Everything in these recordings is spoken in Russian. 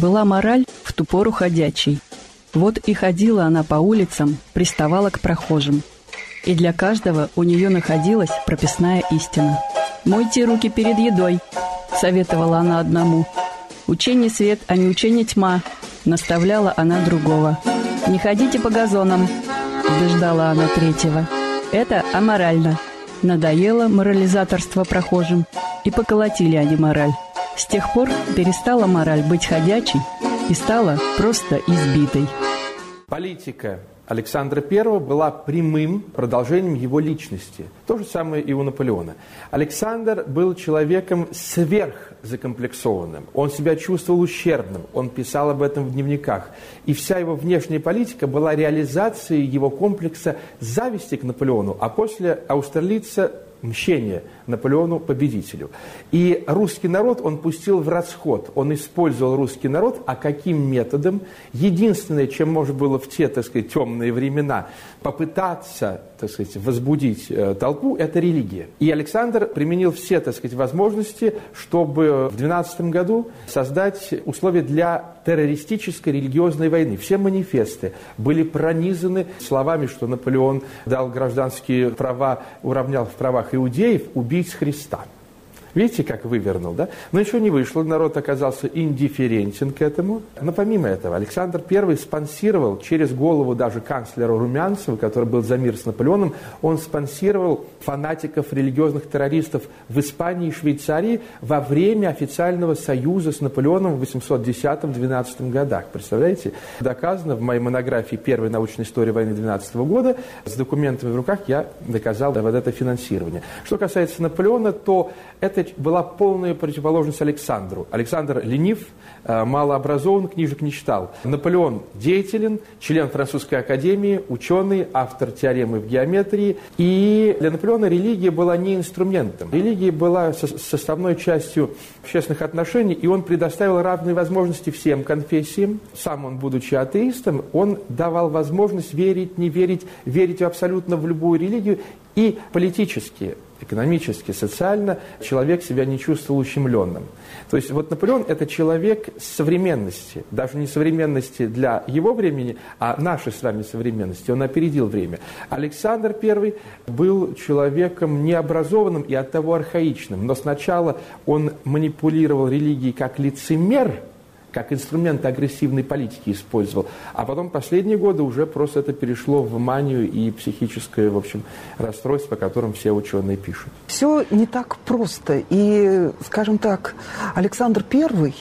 Была мораль в ту пору ходячей. Вот и ходила она по улицам, приставала к прохожим. И для каждого у нее находилась прописная истина. «Мойте руки перед едой», — советовала она одному. «Учение свет, а не учение тьма», — наставляла она другого. «Не ходите по газонам», — убеждала она третьего. «Это аморально». Надоело морализаторство прохожим, и поколотили они мораль. С тех пор перестала мораль быть ходячей и стала просто избитой. Политика Александра I была прямым продолжением его личности. То же самое и у Наполеона. Александр был человеком сверхзакомплексованным. Он себя чувствовал ущербным. Он писал об этом в дневниках. И вся его внешняя политика была реализацией его комплекса зависти к Наполеону, а после Аустерлица мщение Наполеону-победителю. И русский народ он пустил в расход, он использовал русский народ, а каким методом? Единственное, чем можно было в те, так сказать, темные времена попытаться, так сказать, возбудить э, толпу, это религия. И Александр применил все, так сказать, возможности, чтобы в 12 году создать условия для террористической религиозной войны. Все манифесты были пронизаны словами, что Наполеон дал гражданские права, уравнял в правах иудеев, убийц Христа. Видите, как вывернул, да? Но еще не вышло, народ оказался индифферентен к этому. Но помимо этого, Александр I спонсировал через голову даже канцлера Румянцева, который был за мир с Наполеоном, он спонсировал фанатиков религиозных террористов в Испании и Швейцарии во время официального союза с Наполеоном в 810-12 годах. Представляете? Доказано в моей монографии «Первая научная история войны 12 года». С документами в руках я доказал вот это финансирование. Что касается Наполеона, то это была полная противоположность Александру. Александр ленив, э, малообразован, книжек не читал. Наполеон деятелен, член французской академии, ученый, автор теоремы в геометрии. И для Наполеона религия была не инструментом. Религия была составной частью общественных отношений, и он предоставил равные возможности всем конфессиям. Сам он, будучи атеистом, он давал возможность верить, не верить, верить абсолютно в любую религию и политически экономически, социально человек себя не чувствовал ущемленным. То есть вот Наполеон – это человек современности, даже не современности для его времени, а нашей с вами современности. Он опередил время. Александр I был человеком необразованным и оттого архаичным, но сначала он манипулировал религией как лицемер – как инструмент агрессивной политики использовал. А потом последние годы уже просто это перешло в манию и психическое, в общем, расстройство, о котором все ученые пишут. Все не так просто. И, скажем так, Александр Первый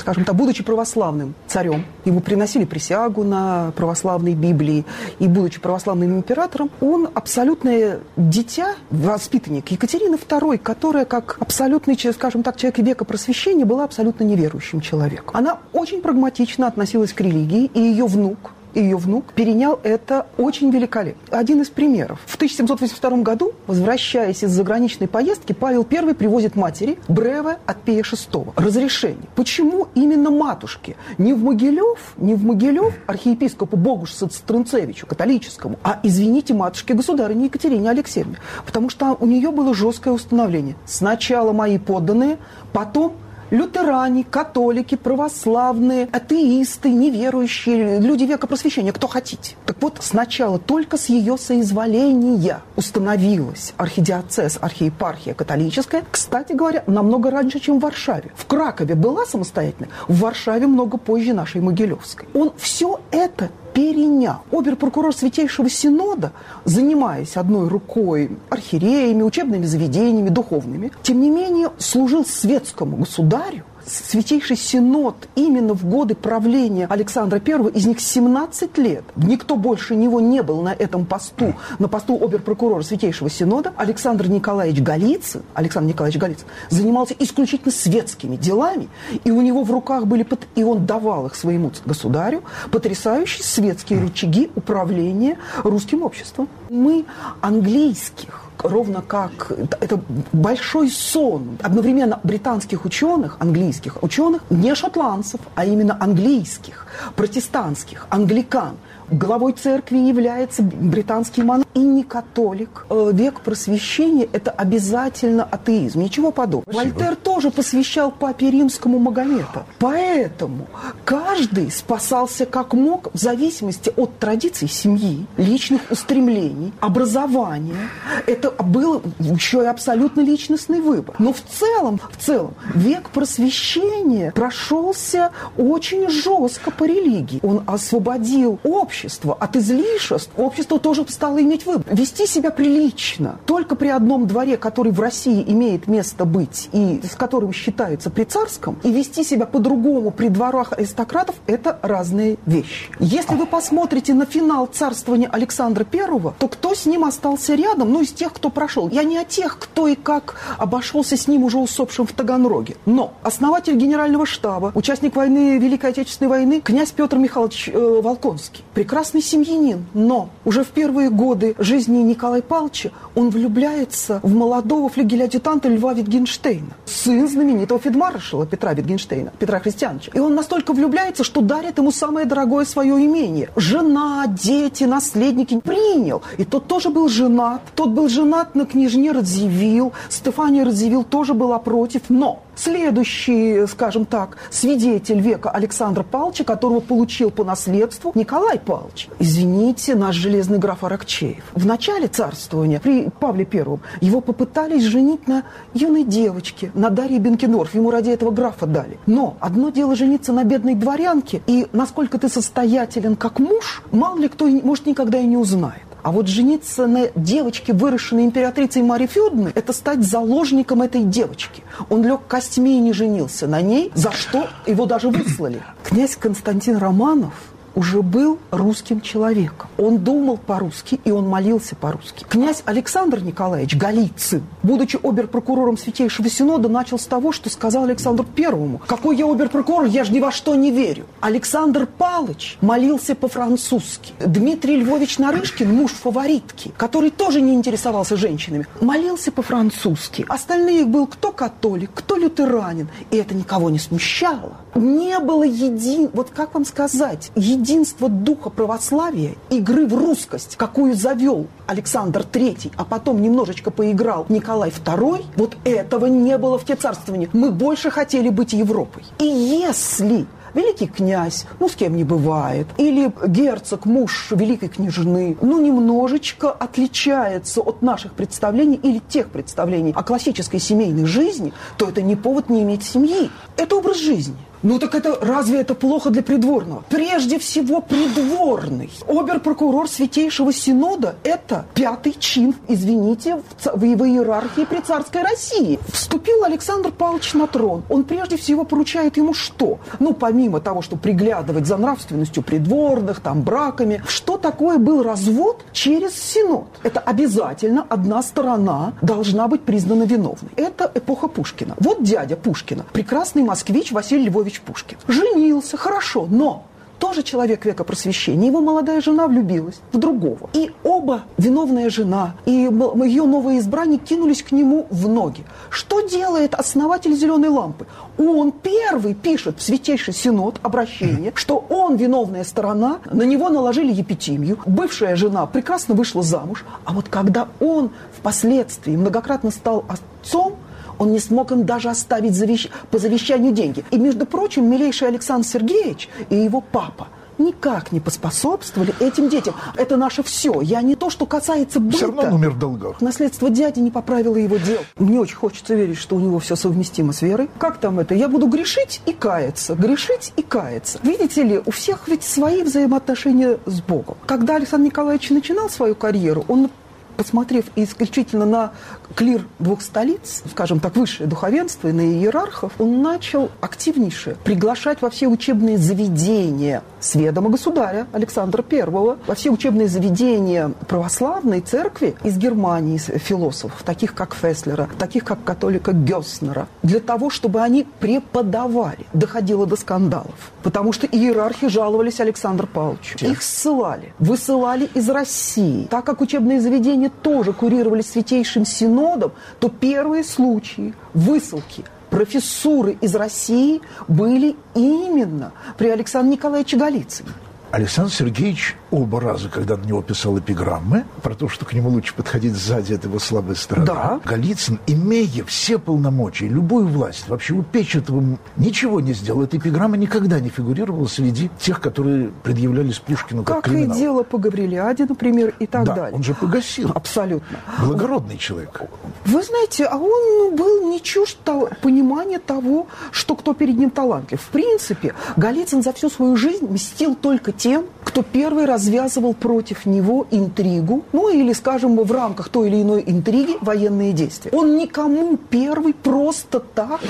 скажем так, будучи православным царем, ему приносили присягу на православной Библии, и будучи православным императором, он абсолютное дитя, воспитанник Екатерины II, которая, как абсолютный, скажем так, человек века просвещения, была абсолютно неверующим человеком. Она очень прагматично относилась к религии, и ее внук, ее внук перенял это очень великолепно. Один из примеров. В 1782 году, возвращаясь из заграничной поездки, Павел I привозит матери бреве от Пея VI. Разрешение. Почему именно матушке? Не в Могилев, не в Могилев архиепископу Богушу Струнцевичу, католическому, а, извините, матушке государыне Екатерине Алексеевне. Потому что у нее было жесткое установление. Сначала мои подданные, потом лютеране, католики, православные, атеисты, неверующие, люди века просвещения, кто хотите. Так вот, сначала только с ее соизволения установилась архидиоцез, архиепархия католическая, кстати говоря, намного раньше, чем в Варшаве. В Кракове была самостоятельная, в Варшаве много позже нашей Могилевской. Он все это перенял. Обер-прокурор Святейшего Синода, занимаясь одной рукой архиереями, учебными заведениями, духовными, тем не менее служил светскому государю Святейший Синод именно в годы правления Александра I, из них 17 лет. Никто больше него не был на этом посту, на посту оберпрокурора Святейшего Синода. Александр Николаевич Голицын, Александр Николаевич Голицын, занимался исключительно светскими делами, и у него в руках были, и он давал их своему государю, потрясающие светские рычаги управления русским обществом. Мы английских ровно как это большой сон. Одновременно британских ученых, английских ученых, не шотландцев, а именно английских, протестантских, англикан, главой церкви является британский монарх и не католик. Э, век просвещения – это обязательно атеизм, ничего подобного. Спасибо. Вольтер тоже посвящал папе римскому Магомета. Поэтому каждый спасался как мог в зависимости от традиций семьи, личных устремлений, образования. Это был еще и абсолютно личностный выбор. Но в целом, в целом, век просвещения прошелся очень жестко по религии. Он освободил общество от излишеств. Общество тоже стало иметь выбор. Вести себя прилично. Только при одном дворе, который в России имеет место быть и с которым считается при царском, и вести себя по-другому при дворах аристократов – это разные вещи. Если вы посмотрите на финал царствования Александра I, то кто с ним остался рядом? Ну, из тех, кто прошел. Я не о тех, кто и как обошелся с ним уже усопшим в Таганроге. Но основатель генерального штаба, участник войны, Великой Отечественной войны, князь Петр Михайлович э, Волконский. Прекрасный семьянин, но уже в первые годы жизни Николая Павловича он влюбляется в молодого флигеля-адъютанта Льва Витгенштейна, сын знаменитого фельдмаршала Петра Витгенштейна, Петра Христиановича. И он настолько влюбляется, что дарит ему самое дорогое свое имение. Жена, дети, наследники. Принял. И тот тоже был женат. Тот был женат на княжне Радзивилл. Стефания Радзивилл тоже была против. Но Следующий, скажем так, свидетель века Александра Павловича, которого получил по наследству Николай Павлович. Извините, наш железный граф Аракчеев. В начале царствования, при Павле Первом, его попытались женить на юной девочке, на Дарье Бенкендорф. Ему ради этого графа дали. Но одно дело жениться на бедной дворянке, и насколько ты состоятелен как муж, мало ли кто, может, никогда и не узнает. А вот жениться на девочке, выросшей императрицей Марии Федоровны, это стать заложником этой девочки. Он лег костьми и не женился на ней, за что его даже выслали. Князь Константин Романов уже был русским человеком. Он думал по-русски, и он молился по-русски. Князь Александр Николаевич Голицын, будучи оберпрокурором Святейшего Синода, начал с того, что сказал Александру Первому. «Какой я оберпрокурор? Я же ни во что не верю». Александр Палыч молился по-французски. Дмитрий Львович Нарышкин, муж фаворитки, который тоже не интересовался женщинами, молился по-французски. Остальные был кто католик, кто лютеранин. И это никого не смущало. Не было един... Вот как вам сказать? Един единство духа православия, игры в русскость, какую завел Александр III, а потом немножечко поиграл Николай II, вот этого не было в те царствования. Мы больше хотели быть Европой. И если великий князь, ну, с кем не бывает, или герцог, муж великой княжны, ну, немножечко отличается от наших представлений или тех представлений о классической семейной жизни, то это не повод не иметь семьи. Это образ жизни. Ну так это разве это плохо для придворного? Прежде всего придворный. Обер-прокурор Святейшего Синода – это пятый чин, извините, в, в иерархии при царской России. Вступил Александр Павлович на трон. Он прежде всего поручает ему что? Ну, помимо того, что приглядывать за нравственностью придворных, там, браками, что такое был развод через Синод? Это обязательно одна сторона должна быть признана виновной. Это эпоха Пушкина. Вот дядя Пушкина, прекрасный москвич Василий Львович Иванович Пушкин. Женился, хорошо, но тоже человек века просвещения. Его молодая жена влюбилась в другого. И оба, виновная жена и ее новый избранник, кинулись к нему в ноги. Что делает основатель «Зеленой лампы»? Он первый пишет в Святейший Синод обращение, что он виновная сторона, на него наложили епитимию, бывшая жена прекрасно вышла замуж, а вот когда он впоследствии многократно стал отцом, он не смог им даже оставить завещ... по завещанию деньги. И, между прочим, милейший Александр Сергеевич и его папа никак не поспособствовали этим детям. Это наше все. Я не то, что касается быта. Все равно он умер в долгах. Наследство дяди не поправило его дел. Мне очень хочется верить, что у него все совместимо с верой. Как там это? Я буду грешить и каяться. Грешить и каяться. Видите ли, у всех ведь свои взаимоотношения с Богом. Когда Александр Николаевич начинал свою карьеру, он посмотрев исключительно на клир двух столиц, скажем так, высшее духовенство и на иерархов, он начал активнейше приглашать во все учебные заведения с ведома государя Александра I, во все учебные заведения православной церкви из Германии, философов, таких как Феслера, таких как католика Гёснера, для того, чтобы они преподавали. Доходило до скандалов. Потому что иерархи жаловались Александру Павловичу. Их ссылали, высылали из России. Так как учебные заведения тоже курировались Святейшим Синодом, то первые случаи высылки профессуры из России были именно при Александре Николаевиче Голицыне. Александр Сергеевич оба раза, когда на него писал эпиграммы, про то, что к нему лучше подходить сзади, это его слабая сторона. Да. Голицын, имея все полномочия, любую власть, вообще у Печетова ничего не сделал. Эта эпиграмма никогда не фигурировала среди тех, которые предъявлялись Пушкину как, как криминал. и дело по Гаврилиаде, например, и так да, далее. он же погасил. Абсолютно. Благородный человек. Вы знаете, а он был не чужд того, понимания того, что кто перед ним талантлив. В принципе, Голицын за всю свою жизнь мстил только тем, кто первый развязывал против него интригу, ну или, скажем, в рамках той или иной интриги военные действия. Он никому первый просто так,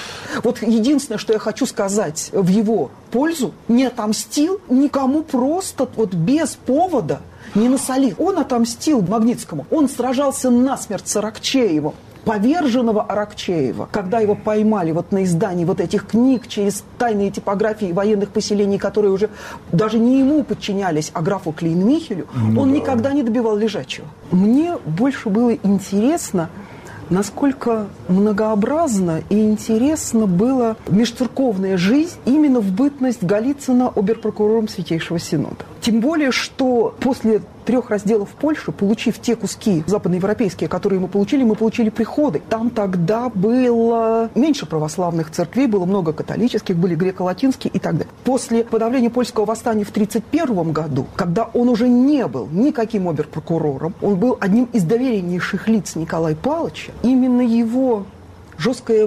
вот единственное, что я хочу сказать в его пользу, не отомстил никому просто вот без повода, не насолив. Он отомстил Магнитскому. Он сражался насмерть с Аракчеевым поверженного Аракчеева, когда его поймали вот на издании вот этих книг через тайные типографии военных поселений, которые уже даже не ему подчинялись, а графу Клейн-Михелю, ну, он да. никогда не добивал лежачего. Мне больше было интересно, насколько многообразно и интересно была межцерковная жизнь именно в бытность Голицына оберпрокурором Святейшего Синода. Тем более, что после трех разделов Польши, получив те куски западноевропейские, которые мы получили, мы получили приходы. Там тогда было меньше православных церквей, было много католических, были греко-латинские и так далее. После подавления польского восстания в 1931 году, когда он уже не был никаким оберпрокурором, он был одним из довереннейших лиц Николая Павловича, именно его жесткое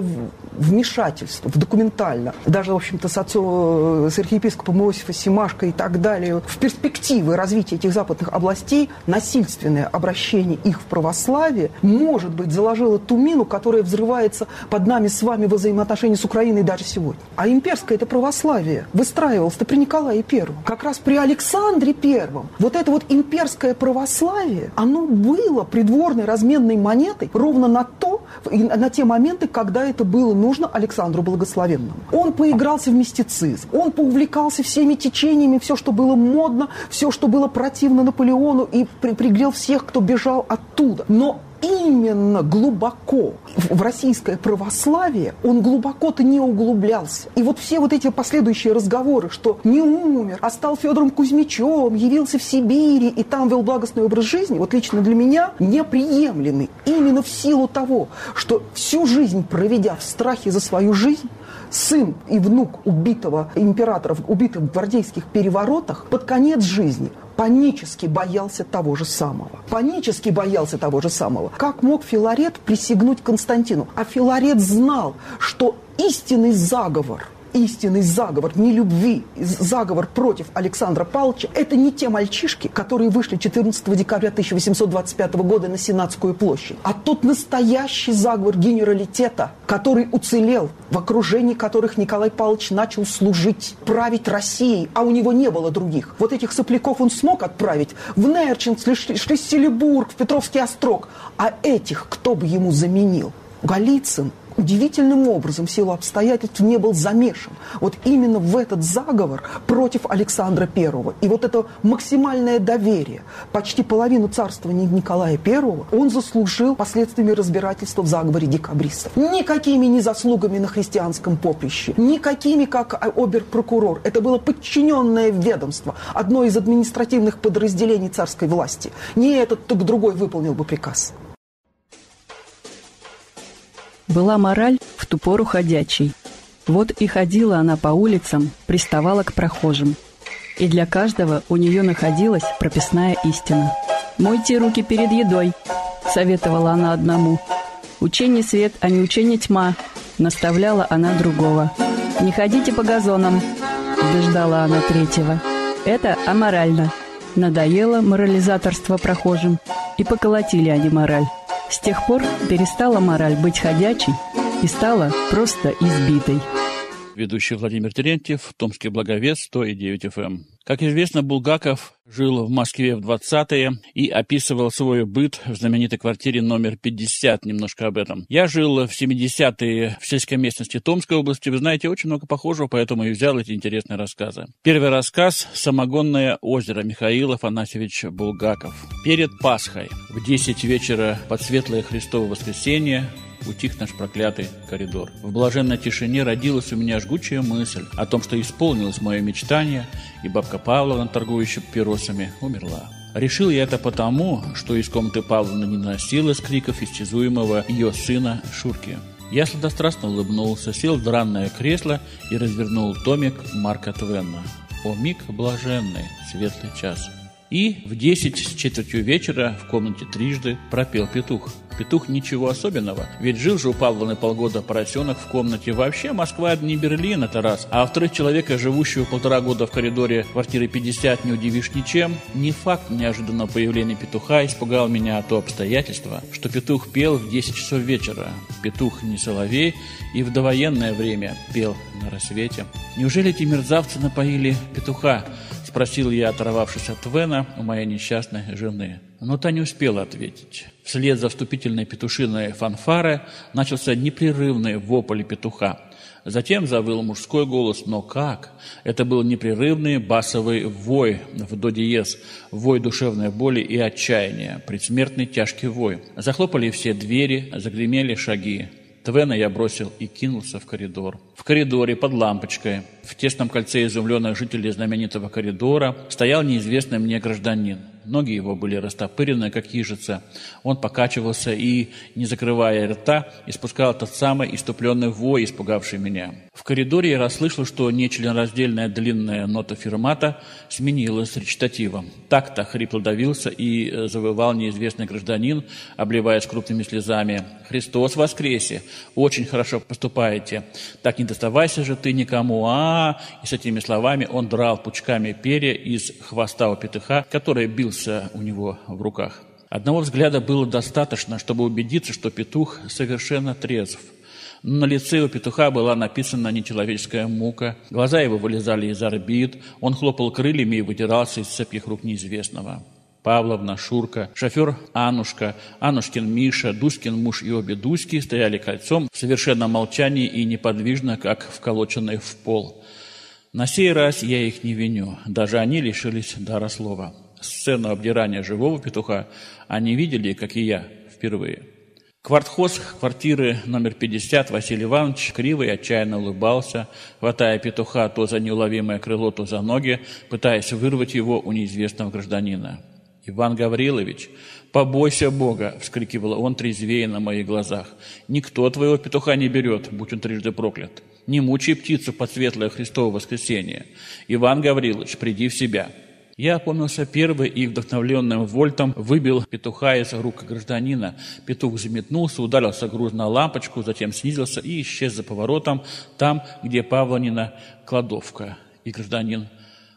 вмешательство в документально, даже, в общем-то, с отцом, э, с архиепископом Иосифа Симашко и так далее, в перспективы развития этих западных областей насильственное обращение их в православие, может быть, заложило ту мину, которая взрывается под нами с вами во взаимоотношении с Украиной даже сегодня. А имперское это православие выстраивалось-то при Николае Первом. Как раз при Александре Первом. Вот это вот имперское православие, оно было придворной разменной монетой ровно на то, на те моменты, когда это было нужно Александру Благословенному. Он поигрался в мистицизм, он поувлекался всеми течениями, все, что было модно, все, что было противно Наполеону, и при пригрел всех, кто бежал оттуда. Но именно глубоко в российское православие он глубоко-то не углублялся. И вот все вот эти последующие разговоры, что не умер, а стал Федором Кузьмичем, явился в Сибири и там вел благостный образ жизни, вот лично для меня неприемлемы. Именно в силу того, что всю жизнь проведя в страхе за свою жизнь, сын и внук убитого императора, убитых в гвардейских переворотах, под конец жизни панически боялся того же самого. Панически боялся того же самого. Как мог Филарет присягнуть Константину? А Филарет знал, что истинный заговор – истинный заговор, не любви, заговор против Александра Павловича, это не те мальчишки, которые вышли 14 декабря 1825 года на Сенатскую площадь, а тот настоящий заговор генералитета, который уцелел, в окружении которых Николай Павлович начал служить, править Россией, а у него не было других. Вот этих сопляков он смог отправить в Нерчинск, Шлиссельбург, в Петровский острог, а этих кто бы ему заменил? Голицын удивительным образом в силу обстоятельств не был замешан вот именно в этот заговор против Александра Первого. И вот это максимальное доверие, почти половину царствования Николая Первого, он заслужил последствиями разбирательства в заговоре декабристов. Никакими не заслугами на христианском поприще, никакими, как обер-прокурор. Это было подчиненное ведомство, одно из административных подразделений царской власти. Не этот, так другой выполнил бы приказ. Была мораль в ту пору ходячей. Вот и ходила она по улицам, приставала к прохожим. И для каждого у нее находилась прописная истина. «Мойте руки перед едой», — советовала она одному. «Учение свет, а не учение тьма», — наставляла она другого. «Не ходите по газонам», — убеждала она третьего. «Это аморально». Надоело морализаторство прохожим, и поколотили они мораль. С тех пор перестала мораль быть ходячей и стала просто избитой. Ведущий Владимир Терентьев, Томский Благовест, 109 FM. Как известно, Булгаков жил в Москве в 20-е и описывал свой быт в знаменитой квартире номер 50, немножко об этом. Я жил в 70-е в сельской местности Томской области, вы знаете, очень много похожего, поэтому и взял эти интересные рассказы. Первый рассказ «Самогонное озеро» Михаил Афанасьевич Булгаков. Перед Пасхой в 10 вечера под Светлое Христово воскресенье утих наш проклятый коридор. В блаженной тишине родилась у меня жгучая мысль о том, что исполнилось мое мечтание, и бабка Павловна, торгующая папиросами, умерла. Решил я это потому, что из комнаты Павловны не носилось криков истязуемого ее сына Шурки. Я сладострастно улыбнулся, сел в дранное кресло и развернул томик Марка Твенна. О миг блаженный, светлый час. И в десять с четвертью вечера в комнате трижды пропел петух. Петух ничего особенного, ведь жил же у Павловны полгода поросенок в комнате. Вообще Москва не Берлин, это раз. А во-вторых, человека, живущего полтора года в коридоре квартиры 50, не удивишь ничем. Не факт неожиданного появления петуха испугал меня то обстоятельства, что петух пел в 10 часов вечера. Петух не соловей и в довоенное время пел на рассвете. Неужели эти мерзавцы напоили петуха? Спросил я, оторвавшись от Вена, у моей несчастной жены. Но та не успела ответить. Вслед за вступительной петушиной фанфары начался непрерывный вопль петуха. Затем завыл мужской голос, но как? Это был непрерывный басовый вой в до диез, вой душевной боли и отчаяния, предсмертный тяжкий вой. Захлопали все двери, загремели шаги. Твена я бросил и кинулся в коридор. В коридоре под лампочкой, в тесном кольце изумленных жителей знаменитого коридора, стоял неизвестный мне гражданин. Ноги его были растопырены, как ежица. Он покачивался и, не закрывая рта, испускал тот самый иступленный вой, испугавший меня. В коридоре я расслышал, что нечленораздельная длинная нота фермата сменилась речитативом. Так-то хрипло давился и э, завывал неизвестный гражданин, обливаясь крупными слезами. «Христос воскресе! Очень хорошо поступаете! Так не доставайся же ты никому! а, И с этими словами он драл пучками перья из хвоста у петуха, который бился у него в руках. Одного взгляда было достаточно, чтобы убедиться, что петух совершенно трезв – на лице у петуха была написана нечеловеческая мука, глаза его вылезали из орбит, он хлопал крыльями и вытирался из цепких рук неизвестного. Павловна, Шурка, шофер Анушка, Анушкин Миша, Дуськин муж и обе Дуськи стояли кольцом в совершенном молчании и неподвижно, как вколоченные в пол. На сей раз я их не виню, даже они лишились дара слова. Сцену обдирания живого петуха они видели, как и я, впервые. Квартхоз квартиры номер 50 Василий Иванович криво отчаянно улыбался, хватая петуха то за неуловимое крыло, то за ноги, пытаясь вырвать его у неизвестного гражданина. «Иван Гаврилович, побойся Бога!» — вскрикивал он трезвее на моих глазах. «Никто твоего петуха не берет, будь он трижды проклят. Не мучай птицу под светлое Христово воскресенье. Иван Гаврилович, приди в себя!» Я опомнился первый и, вдохновленным вольтом, выбил петуха из рук гражданина. Петух заметнулся, ударился груз на лампочку, затем снизился и исчез за поворотом, там, где Павлонина кладовка. И гражданин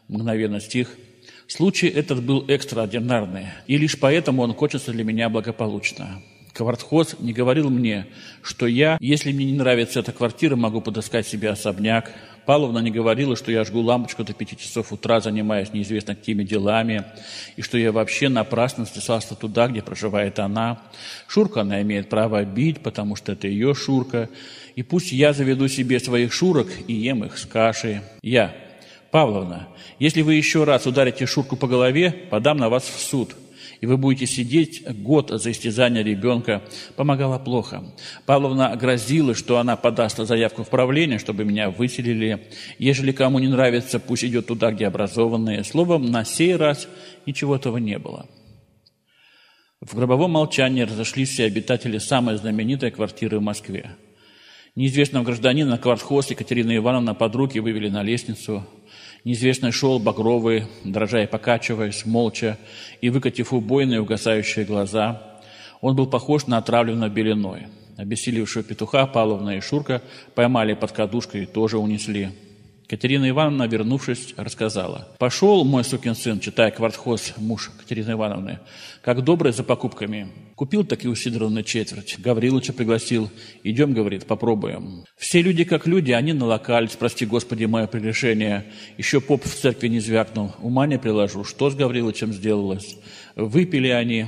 мгновенно стих. Случай этот был экстраординарный, и лишь поэтому он кончится для меня благополучно. Квартхоз не говорил мне, что я, если мне не нравится эта квартира, могу подыскать себе особняк, Павловна не говорила, что я жгу лампочку до пяти часов утра, занимаясь неизвестно какими делами, и что я вообще напрасно стесался туда, где проживает она. Шурка она имеет право бить, потому что это ее Шурка. И пусть я заведу себе своих Шурок и ем их с кашей. Я, Павловна, если вы еще раз ударите Шурку по голове, подам на вас в суд и вы будете сидеть год за истязание ребенка, помогала плохо. Павловна грозила, что она подаст заявку в правление, чтобы меня выселили. Ежели кому не нравится, пусть идет туда, где образованные. Словом, на сей раз ничего этого не было. В гробовом молчании разошлись все обитатели самой знаменитой квартиры в Москве. Неизвестного гражданина квартхоз Екатерина Ивановна под руки вывели на лестницу – Неизвестный шел, багровый, дрожа и покачиваясь, молча, и выкатив убойные угасающие глаза. Он был похож на отравленного белиной. Обессилившего петуха Павловна и Шурка поймали под кадушкой и тоже унесли. Катерина Ивановна, вернувшись, рассказала. «Пошел мой сукин сын, читая квартхоз, муж Катерины Ивановны, как добрый за покупками. Купил таки у Сидоровны четверть. Гавриловича пригласил. Идем, говорит, попробуем. Все люди как люди, они налокались, прости господи, мое прегрешение. Еще поп в церкви не звякнул. Ума не приложу, что с Гавриловичем сделалось. Выпили они,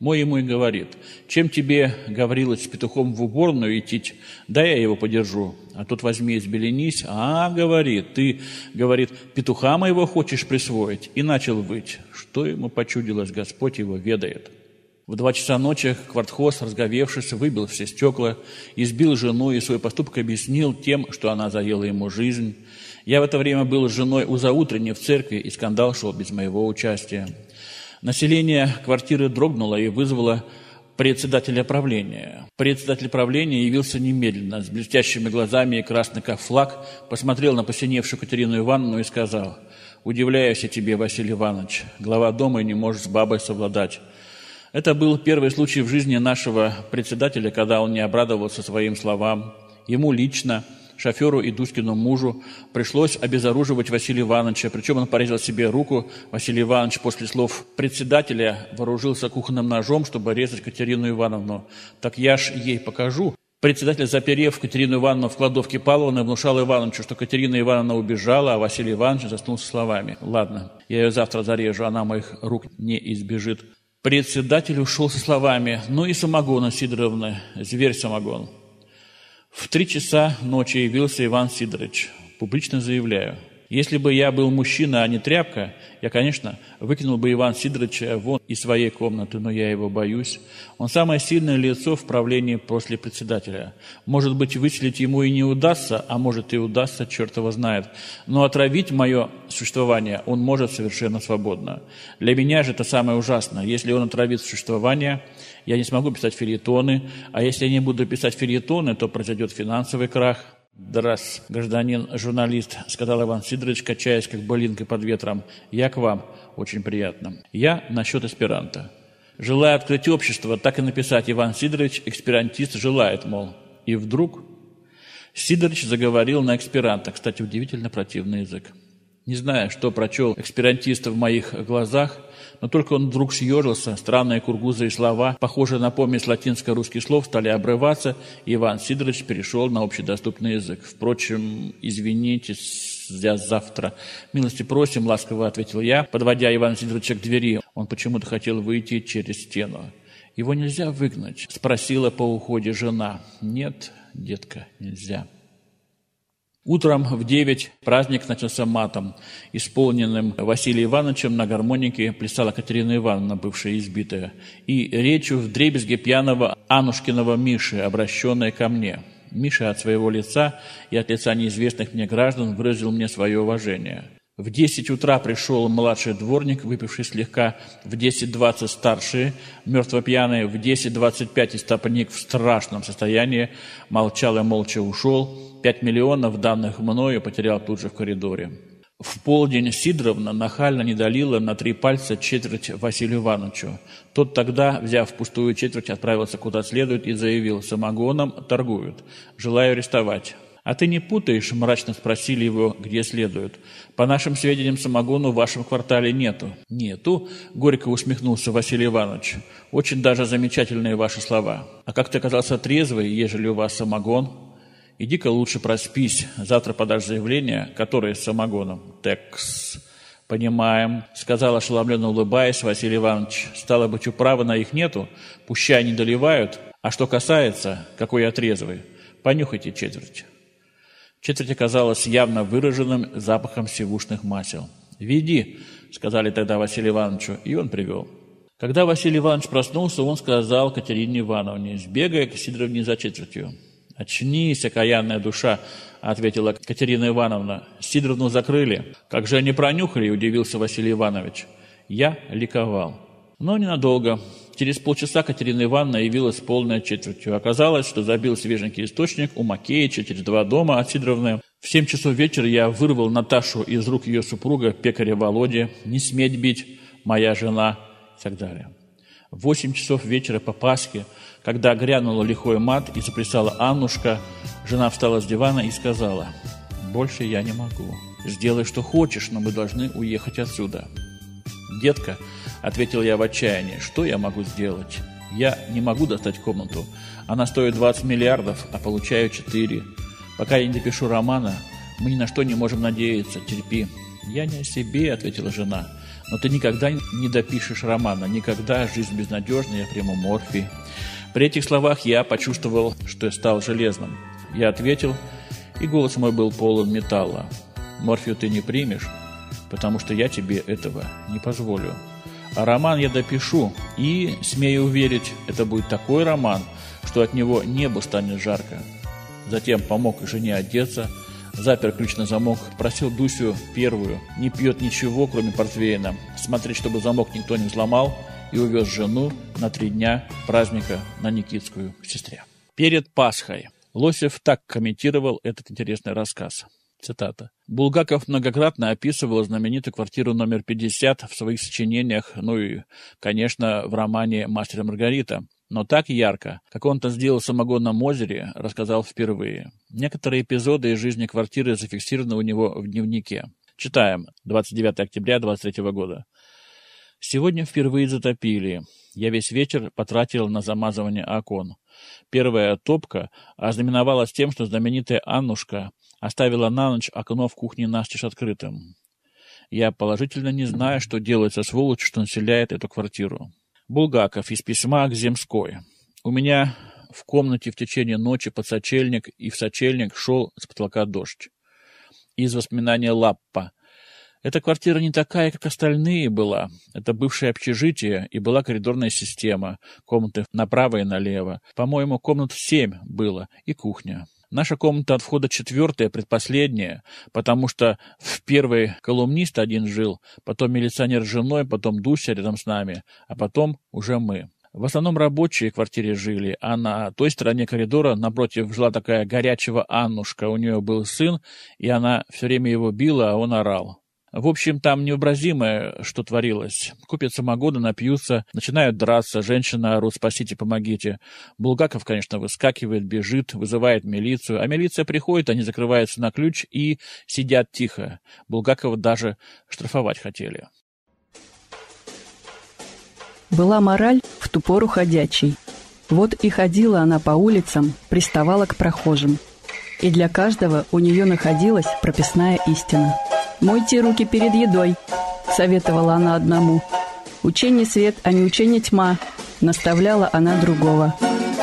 мой ему и говорит, чем тебе, Гаврилович, с петухом в уборную идти, да я его подержу. А тут возьми и сбеленись. А, говорит, ты, говорит, петуха моего хочешь присвоить? И начал выть. Что ему почудилось, Господь его ведает. В два часа ночи Квартхоз, разговевшись, выбил все стекла, избил жену и свой поступок объяснил тем, что она заела ему жизнь. Я в это время был с женой у заутренней в церкви, и скандал шел без моего участия. Население квартиры дрогнуло и вызвало председателя правления. Председатель правления явился немедленно, с блестящими глазами и красный как флаг, посмотрел на посиневшую Катерину Ивановну и сказал, «Удивляюсь я тебе, Василий Иванович, глава дома и не может с бабой совладать. Это был первый случай в жизни нашего председателя, когда он не обрадовался своим словам. Ему лично, шоферу и Дуськину мужу, пришлось обезоруживать Василия Ивановича, причем он порезал себе руку. Василий Иванович после слов председателя вооружился кухонным ножом, чтобы резать Катерину Ивановну. «Так я ж ей покажу». Председатель, заперев Катерину Ивановну в кладовке Павловны, внушал Ивановичу, что Катерина Ивановна убежала, а Василий Иванович заснул со словами. «Ладно, я ее завтра зарежу, она моих рук не избежит». Председатель ушел со словами «Ну и самогона, Сидоровна, зверь самогон». В три часа ночи явился Иван Сидорович. Публично заявляю, если бы я был мужчина, а не тряпка, я, конечно, выкинул бы Иван Сидоровича вон из своей комнаты, но я его боюсь. Он самое сильное лицо в правлении после председателя. Может быть, выселить ему и не удастся, а может и удастся, черт его знает. Но отравить мое существование он может совершенно свободно. Для меня же это самое ужасное. Если он отравит существование, я не смогу писать филитоны, а если я не буду писать филитоны, то произойдет финансовый крах – «Драс, гражданин журналист», — сказал Иван Сидорович, качаясь как былинкой под ветром. «Я к вам. Очень приятно. Я насчет эсперанто. Желая открыть общество, так и написать Иван Сидорович, эсперантист желает, мол. И вдруг Сидорович заговорил на эсперанто. Кстати, удивительно противный язык. Не знаю, что прочел эсперантист в моих глазах, но только он вдруг съежился, странные кургузые слова, похожие на помесь латинско-русских слов, стали обрываться, и Иван Сидорович перешел на общедоступный язык. Впрочем, извините, я завтра. Милости просим, ласково ответил я, подводя Ивана Сидоровича к двери. Он почему-то хотел выйти через стену. Его нельзя выгнать, спросила по уходе жена. Нет, детка, нельзя. Утром в девять праздник начался матом, исполненным Василием Ивановичем на гармонике плясала Катерина Ивановна, бывшая избитая, и речью в дребезге пьяного Анушкиного Миши, обращенной ко мне. Миша от своего лица и от лица неизвестных мне граждан выразил мне свое уважение – в 10 утра пришел младший дворник, выпивший слегка, в 10.20 старший, мертво пьяный, в 10.25 истопник в страшном состоянии, молчал и молча ушел. Пять миллионов, данных мною, потерял тут же в коридоре. В полдень Сидоровна нахально не долила на три пальца четверть Василию Ивановичу. Тот тогда, взяв пустую четверть, отправился куда следует и заявил, самогоном торгуют, желаю арестовать. «А ты не путаешь?» – мрачно спросили его, где следует. «По нашим сведениям, самогону в вашем квартале нету». «Нету?» – горько усмехнулся Василий Иванович. «Очень даже замечательные ваши слова. А как ты оказался трезвый, ежели у вас самогон?» «Иди-ка лучше проспись. Завтра подашь заявление, которое с самогоном». «Текс». «Понимаем», — сказал ошеломленно улыбаясь Василий Иванович. «Стало быть, управы на их нету, пущай не доливают. А что касается, какой я трезвый, понюхайте четверть». Четверть оказалась явно выраженным запахом сивушных масел. «Веди», — сказали тогда Василию Ивановичу, и он привел. Когда Василий Иванович проснулся, он сказал Катерине Ивановне, сбегая к Сидоровне за четвертью. «Очнись, окаянная душа», — ответила Катерина Ивановна. «Сидоровну закрыли». «Как же они пронюхали?» — удивился Василий Иванович. Я ликовал. Но ненадолго. Через полчаса Катерина Ивановна явилась полной четвертью. Оказалось, что забил свеженький источник у Макеича через два дома от Сидоровны. В семь часов вечера я вырвал Наташу из рук ее супруга, пекаря Володи, не сметь бить, моя жена и так далее. В восемь часов вечера по Пасхе, когда грянула лихой мат и заплясала Аннушка, жена встала с дивана и сказала, «Больше я не могу. Сделай, что хочешь, но мы должны уехать отсюда». «Детка», — ответил я в отчаянии, — «что я могу сделать? Я не могу достать комнату. Она стоит 20 миллиардов, а получаю 4. Пока я не допишу романа, мы ни на что не можем надеяться. Терпи». «Я не о себе», — ответила жена. «Но ты никогда не допишешь романа. Никогда. Жизнь безнадежна. Я приму морфий». При этих словах я почувствовал, что я стал железным. Я ответил, и голос мой был полон металла. «Морфию ты не примешь, потому что я тебе этого не позволю. Роман я допишу, и, смею уверить, это будет такой роман, что от него небо станет жарко. Затем помог жене одеться, запер ключ на замок, просил Дусю первую, не пьет ничего, кроме портвейна, смотреть, чтобы замок никто не взломал, и увез жену на три дня праздника на Никитскую к сестре. Перед Пасхой Лосев так комментировал этот интересный рассказ. Цитата. Булгаков многократно описывал знаменитую квартиру номер 50 в своих сочинениях, ну и, конечно, в романе «Мастер и Маргарита». Но так ярко, как он это сделал в самогонном озере, рассказал впервые. Некоторые эпизоды из жизни квартиры зафиксированы у него в дневнике. Читаем. 29 октября 23 года. Сегодня впервые затопили. Я весь вечер потратил на замазывание окон. Первая топка ознаменовалась тем, что знаменитая Аннушка оставила на ночь окно в кухне настежь открытым. Я положительно не знаю, что делать со сволочью, что населяет эту квартиру. Булгаков из письма к Земской. У меня в комнате в течение ночи под сочельник и в сочельник шел с потолка дождь. Из воспоминания Лаппа. Эта квартира не такая, как остальные была. Это бывшее общежитие, и была коридорная система, комнаты направо и налево. По-моему, комнат семь было, и кухня. Наша комната от входа четвертая, предпоследняя, потому что в первой колумнист один жил, потом милиционер с женой, потом Дуся рядом с нами, а потом уже мы. В основном рабочие в квартире жили, а на той стороне коридора напротив жила такая горячего Аннушка. У нее был сын, и она все время его била, а он орал. В общем, там невообразимое, что творилось. Купят самогоны, напьются, начинают драться, женщина орут «спасите, помогите». Булгаков, конечно, выскакивает, бежит, вызывает милицию, а милиция приходит, они закрываются на ключ и сидят тихо. Булгакова даже штрафовать хотели. Была мораль в ту пору ходячей. Вот и ходила она по улицам, приставала к прохожим. И для каждого у нее находилась прописная истина – «Мойте руки перед едой», — советовала она одному. «Учение свет, а не учение тьма», — наставляла она другого.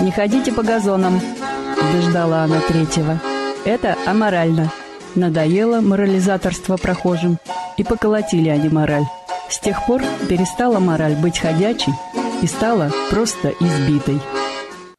«Не ходите по газонам», — убеждала она третьего. «Это аморально». Надоело морализаторство прохожим, и поколотили они мораль. С тех пор перестала мораль быть ходячей и стала просто избитой.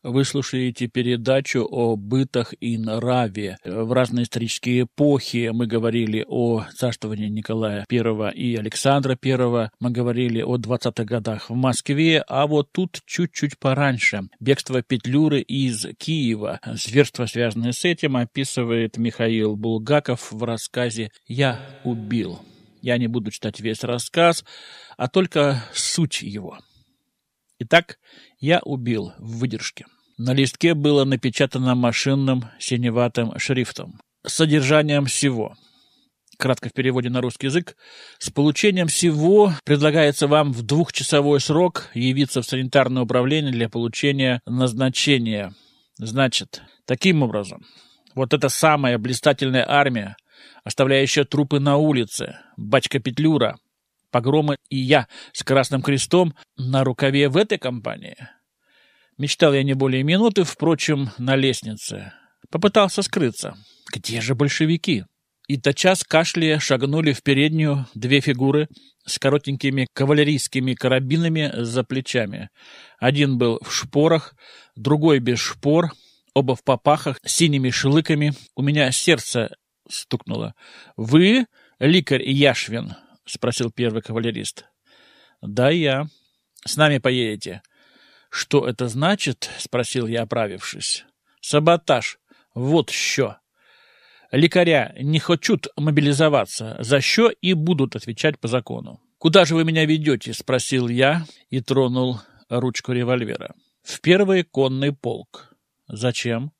Вы слушаете передачу о бытах и нраве. В разные исторические эпохи мы говорили о царствовании Николая I и Александра I. Мы говорили о 20-х годах в Москве, а вот тут чуть-чуть пораньше. Бегство Петлюры из Киева. Зверство, связанное с этим, описывает Михаил Булгаков в рассказе «Я убил». Я не буду читать весь рассказ, а только суть его. Итак, я убил в выдержке. На листке было напечатано машинным синеватым шрифтом. С содержанием всего. Кратко в переводе на русский язык. С получением всего предлагается вам в двухчасовой срок явиться в санитарное управление для получения назначения. Значит, таким образом, вот эта самая блистательная армия, оставляющая трупы на улице, бачка Петлюра, погромы и я с Красным Крестом на рукаве в этой компании – Мечтал я не более минуты, впрочем, на лестнице. Попытался скрыться. Где же большевики? И тотчас кашляя шагнули в переднюю две фигуры с коротенькими кавалерийскими карабинами за плечами. Один был в шпорах, другой без шпор, оба в попахах, с синими шелыками. У меня сердце стукнуло. «Вы, ликарь Яшвин?» — спросил первый кавалерист. «Да, я. С нами поедете». «Что это значит?» — спросил я, оправившись. «Саботаж. Вот що. Лікаря не хочут мобилизоваться, за що и будут отвечать по закону. «Куда же вы меня ведете?» — спросил я и тронул ручку револьвера. «В первый конный полк». «Зачем?»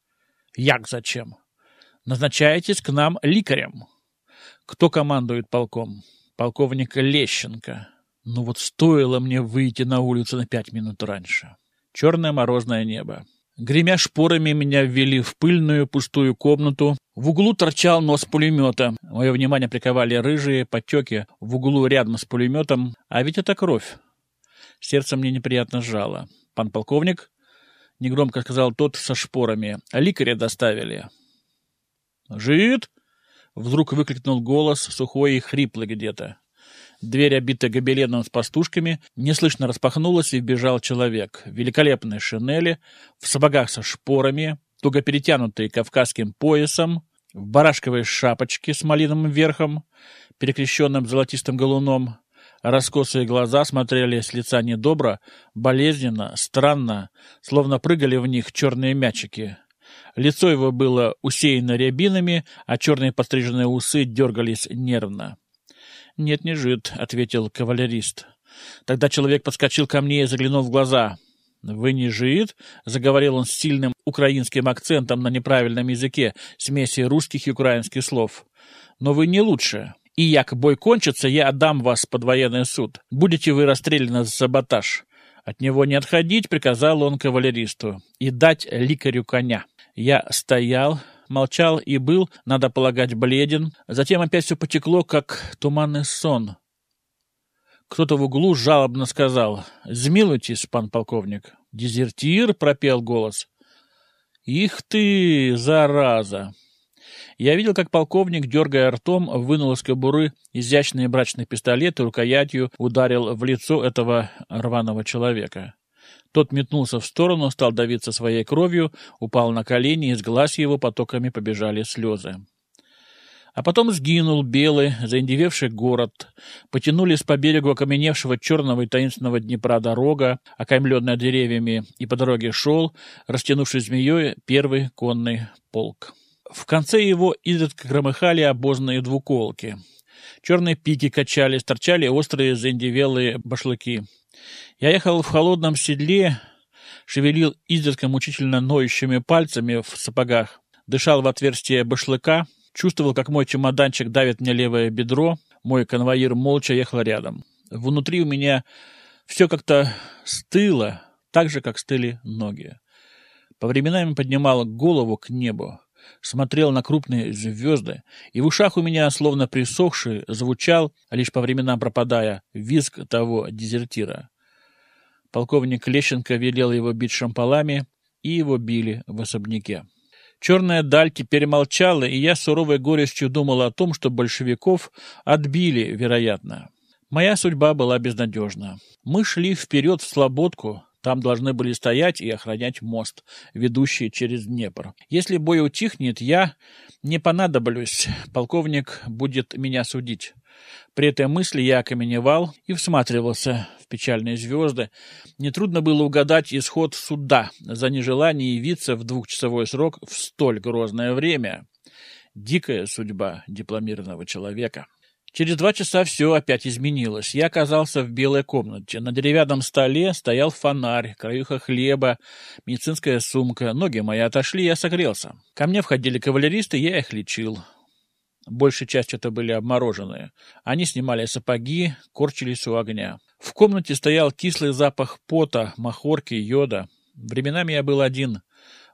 «Як зачем?» «Назначаетесь к нам ликарем». «Кто командует полком?» «Полковник Лещенко». Ну вот стоило мне выйти на улицу на пять минут раньше. Черное морозное небо. Гремя шпорами, меня ввели в пыльную пустую комнату. В углу торчал нос пулемета. Мое внимание приковали рыжие потеки в углу рядом с пулеметом. А ведь это кровь. Сердце мне неприятно сжало. «Пан полковник?» — негромко сказал тот со шпорами. «Ликаря доставили». «Жид?» — вдруг выкрикнул голос, сухой и хриплый где-то. Дверь, обитая гобеленом с пастушками, неслышно распахнулась, и вбежал человек. В великолепной шинели, в сапогах со шпорами, туго перетянутые кавказским поясом, в барашковой шапочке с малиновым верхом, перекрещенным золотистым галуном. Раскосые глаза смотрели с лица недобро, болезненно, странно, словно прыгали в них черные мячики. Лицо его было усеяно рябинами, а черные подстриженные усы дергались нервно. «Нет, не жид», — ответил кавалерист. Тогда человек подскочил ко мне и заглянул в глаза. «Вы не жид?» — заговорил он с сильным украинским акцентом на неправильном языке, смеси русских и украинских слов. «Но вы не лучше. И як бой кончится, я отдам вас под военный суд. Будете вы расстреляны за саботаж». От него не отходить, приказал он кавалеристу, и дать ликарю коня. Я стоял, молчал и был, надо полагать, бледен. Затем опять все потекло, как туманный сон. Кто-то в углу жалобно сказал «Змилуйтесь, пан полковник». «Дезертир?» — пропел голос. «Их ты, зараза!» Я видел, как полковник, дергая ртом, вынул из кобуры изящный брачный пистолет и рукоятью ударил в лицо этого рваного человека. Тот метнулся в сторону, стал давиться своей кровью, упал на колени, из глаз его потоками побежали слезы. А потом сгинул белый, заиндевевший город. Потянулись по берегу окаменевшего черного и таинственного Днепра дорога, окаймленная деревьями, и по дороге шел, растянувшись змеей, первый конный полк. В конце его изредка громыхали обозные двуколки. Черные пики качались, торчали острые заиндевелые башлыки. Я ехал в холодном седле, шевелил изредка мучительно ноющими пальцами в сапогах, дышал в отверстие башлыка, чувствовал, как мой чемоданчик давит мне левое бедро, мой конвоир молча ехал рядом. Внутри у меня все как-то стыло, так же, как стыли ноги. По временам поднимал голову к небу, смотрел на крупные звезды, и в ушах у меня, словно присохший, звучал, лишь по временам пропадая, визг того дезертира. Полковник Лещенко велел его бить шампалами, и его били в особняке. Черная даль теперь молчала, и я суровой горестью думал о том, что большевиков отбили, вероятно. Моя судьба была безнадежна. Мы шли вперед в Слободку, там должны были стоять и охранять мост, ведущий через Днепр. Если бой утихнет, я не понадоблюсь, полковник будет меня судить. При этой мысли я окаменевал и всматривался в печальные звезды. Нетрудно было угадать исход суда за нежелание явиться в двухчасовой срок в столь грозное время. Дикая судьба дипломированного человека. Через два часа все опять изменилось. Я оказался в белой комнате. На деревянном столе стоял фонарь, краюха хлеба, медицинская сумка. Ноги мои отошли, я согрелся. Ко мне входили кавалеристы, я их лечил. Большая часть это были обмороженные. Они снимали сапоги, корчились у огня. В комнате стоял кислый запах пота, махорки, йода. Временами я был один.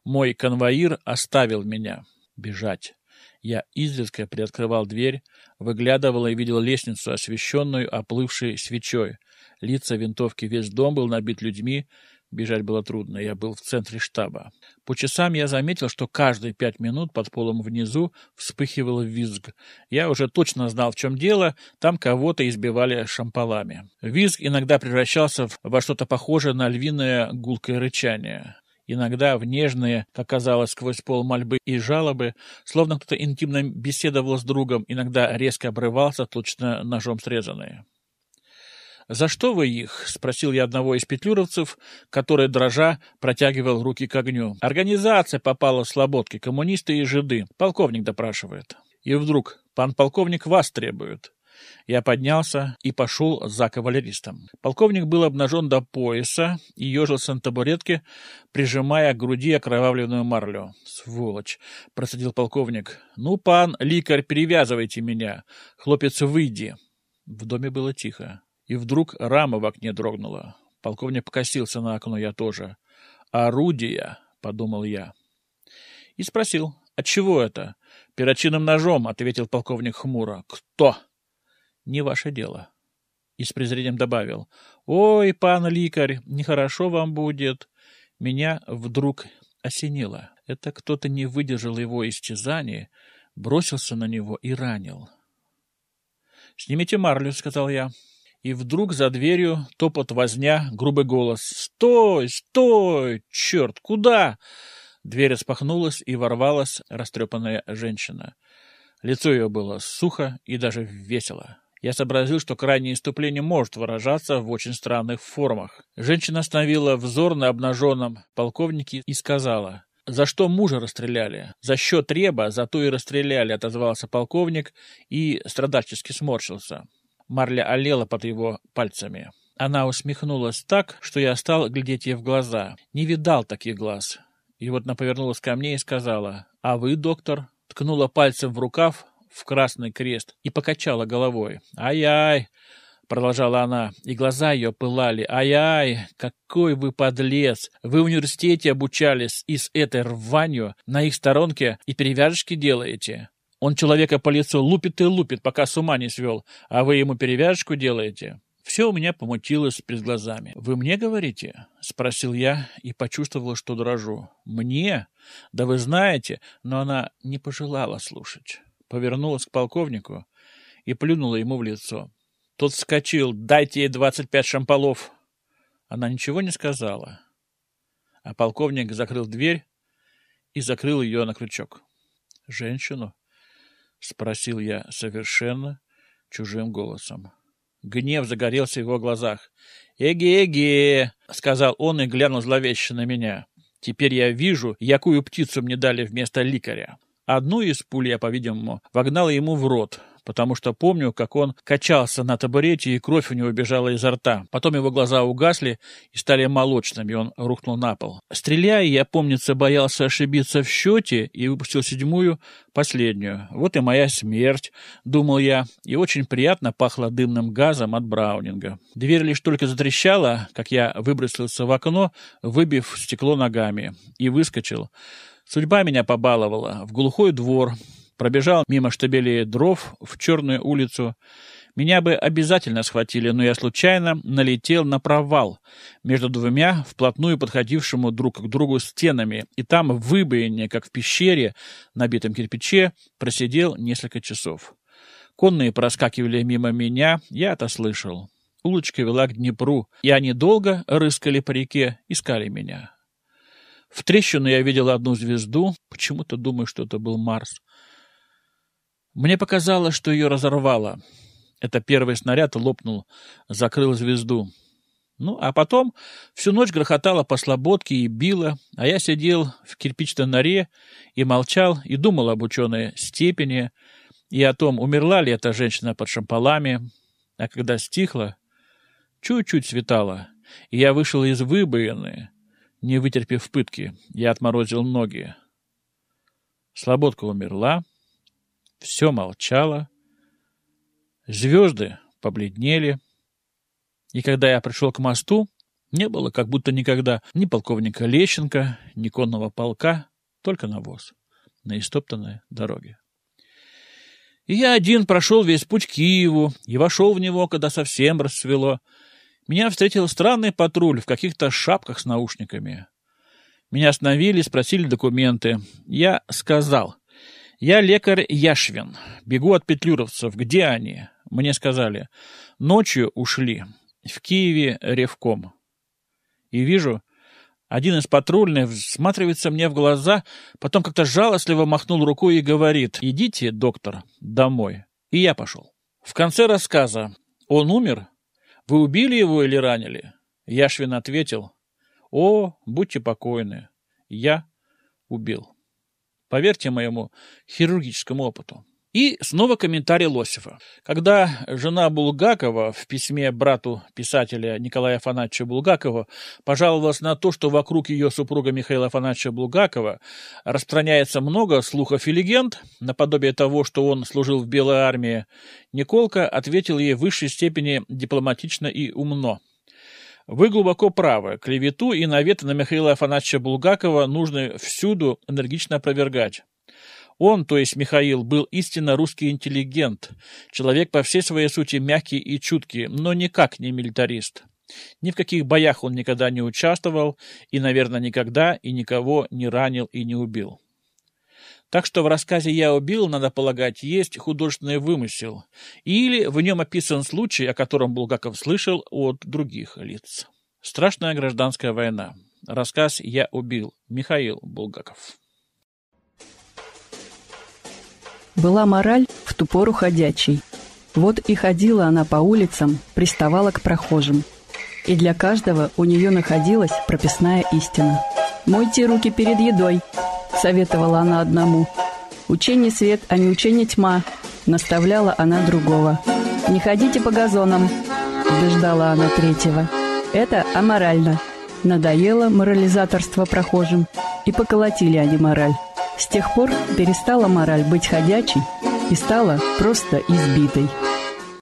Мой конвоир оставил меня. Бежать. Я изредка приоткрывал дверь, выглядывал и видел лестницу, освещенную оплывшей свечой. Лица винтовки, весь дом был набит людьми, бежать было трудно, я был в центре штаба. По часам я заметил, что каждые пять минут под полом внизу вспыхивал визг. Я уже точно знал, в чем дело, там кого-то избивали шампалами. Визг иногда превращался во что-то похожее на львиное гулкое рычание иногда в нежные, как казалось, сквозь пол мольбы и жалобы, словно кто-то интимно беседовал с другом, иногда резко обрывался, точно ножом срезанные. «За что вы их?» — спросил я одного из петлюровцев, который, дрожа, протягивал руки к огню. «Организация попала в слободки, коммунисты и жиды. Полковник допрашивает». И вдруг «Пан полковник вас требует». Я поднялся и пошел за кавалеристом. Полковник был обнажен до пояса и ежился на табуретке, прижимая к груди окровавленную марлю. «Сволочь!» — процедил полковник. «Ну, пан, ликарь, перевязывайте меня! Хлопец, выйди!» В доме было тихо. И вдруг рама в окне дрогнула. Полковник покосился на окно, я тоже. «Орудия!» — подумал я. И спросил, «Отчего это?» «Перочинным ножом», — ответил полковник хмуро. «Кто?» Не ваше дело. И с презрением добавил, «Ой, пан Ликарь, нехорошо вам будет». Меня вдруг осенило. Это кто-то не выдержал его истязания, бросился на него и ранил. «Снимите марлю», — сказал я. И вдруг за дверью топот возня, грубый голос. «Стой! Стой! Черт! Куда?» Дверь распахнулась, и ворвалась растрепанная женщина. Лицо ее было сухо и даже весело. Я сообразил, что крайнее иступление может выражаться в очень странных формах. Женщина остановила взор на обнаженном полковнике и сказала, «За что мужа расстреляли?» «За счет Реба, за то и расстреляли», — отозвался полковник и страдальчески сморщился. Марля олела под его пальцами. Она усмехнулась так, что я стал глядеть ей в глаза. Не видал таких глаз. И вот она повернулась ко мне и сказала, «А вы, доктор?» Ткнула пальцем в рукав, в красный крест и покачала головой. «Ай-ай!» — продолжала она, и глаза ее пылали. «Ай-ай! Какой вы подлец! Вы в университете обучались и с этой рванью на их сторонке и перевяжечки делаете. Он человека по лицу лупит и лупит, пока с ума не свел, а вы ему перевяжечку делаете». Все у меня помутилось перед глазами. «Вы мне говорите?» — спросил я и почувствовал, что дрожу. «Мне? Да вы знаете!» Но она не пожелала слушать повернулась к полковнику и плюнула ему в лицо. Тот вскочил. «Дайте ей двадцать пять шамполов!» Она ничего не сказала. А полковник закрыл дверь и закрыл ее на крючок. «Женщину?» — спросил я совершенно чужим голосом. Гнев загорелся в его глазах. «Эге-эге!» — сказал он и глянул зловеще на меня. «Теперь я вижу, якую птицу мне дали вместо ликаря». Одну из пуль я, по-видимому, вогнал ему в рот, потому что помню, как он качался на табурете, и кровь у него бежала изо рта. Потом его глаза угасли и стали молочными, и он рухнул на пол. Стреляя, я, помнится, боялся ошибиться в счете и выпустил седьмую, последнюю. Вот и моя смерть, думал я, и очень приятно пахло дымным газом от Браунинга. Дверь лишь только затрещала, как я выбросился в окно, выбив стекло ногами, и выскочил. Судьба меня побаловала. В глухой двор. Пробежал мимо штабелей дров в черную улицу. Меня бы обязательно схватили, но я случайно налетел на провал между двумя вплотную подходившему друг к другу стенами, и там в выбоине, как в пещере, набитом кирпиче, просидел несколько часов. Конные проскакивали мимо меня, я это слышал. Улочка вела к Днепру, и они долго рыскали по реке, искали меня. В трещину я видел одну звезду, почему-то думаю, что это был Марс. Мне показалось, что ее разорвало. Это первый снаряд лопнул, закрыл звезду. Ну, а потом всю ночь грохотало по слободке и било, а я сидел в кирпичной норе и молчал, и думал об ученой степени, и о том, умерла ли эта женщина под шампалами. А когда стихло, чуть-чуть светало, и я вышел из выбоины, не вытерпев пытки, я отморозил ноги. Слободка умерла, все молчало, звезды побледнели, и когда я пришел к мосту, не было как будто никогда ни полковника Лещенко, ни конного полка, только навоз на истоптанной дороге. И я один прошел весь путь к Киеву и вошел в него, когда совсем расцвело, меня встретил странный патруль в каких-то шапках с наушниками. Меня остановили, спросили документы. Я сказал, я лекарь Яшвин, бегу от петлюровцев. Где они? Мне сказали, ночью ушли. В Киеве ревком. И вижу, один из патрульных всматривается мне в глаза, потом как-то жалостливо махнул рукой и говорит, идите, доктор, домой. И я пошел. В конце рассказа он умер, вы убили его или ранили? Яшвин ответил, о, будьте покойны, я убил. Поверьте моему хирургическому опыту. И снова комментарий Лосева. Когда жена Булгакова в письме брату писателя Николая Афанасьевича Булгакова пожаловалась на то, что вокруг ее супруга Михаила Афанасьевича Булгакова распространяется много слухов и легенд, наподобие того, что он служил в Белой армии, Николка ответил ей в высшей степени дипломатично и умно. Вы глубоко правы. Клевету и наветы на Михаила Афанасьевича Булгакова нужно всюду энергично опровергать. Он, то есть Михаил, был истинно русский интеллигент, человек по всей своей сути мягкий и чуткий, но никак не милитарист. Ни в каких боях он никогда не участвовал и, наверное, никогда и никого не ранил и не убил. Так что в рассказе «Я убил», надо полагать, есть художественный вымысел. Или в нем описан случай, о котором Булгаков слышал от других лиц. Страшная гражданская война. Рассказ «Я убил». Михаил Булгаков. Была мораль в ту пору ходячей. Вот и ходила она по улицам, приставала к прохожим. И для каждого у нее находилась прописная истина. «Мойте руки перед едой», — советовала она одному. «Учение свет, а не учение тьма», — наставляла она другого. «Не ходите по газонам», — убеждала она третьего. «Это аморально». Надоело морализаторство прохожим, и поколотили они мораль. С тех пор перестала мораль быть ходячей и стала просто избитой.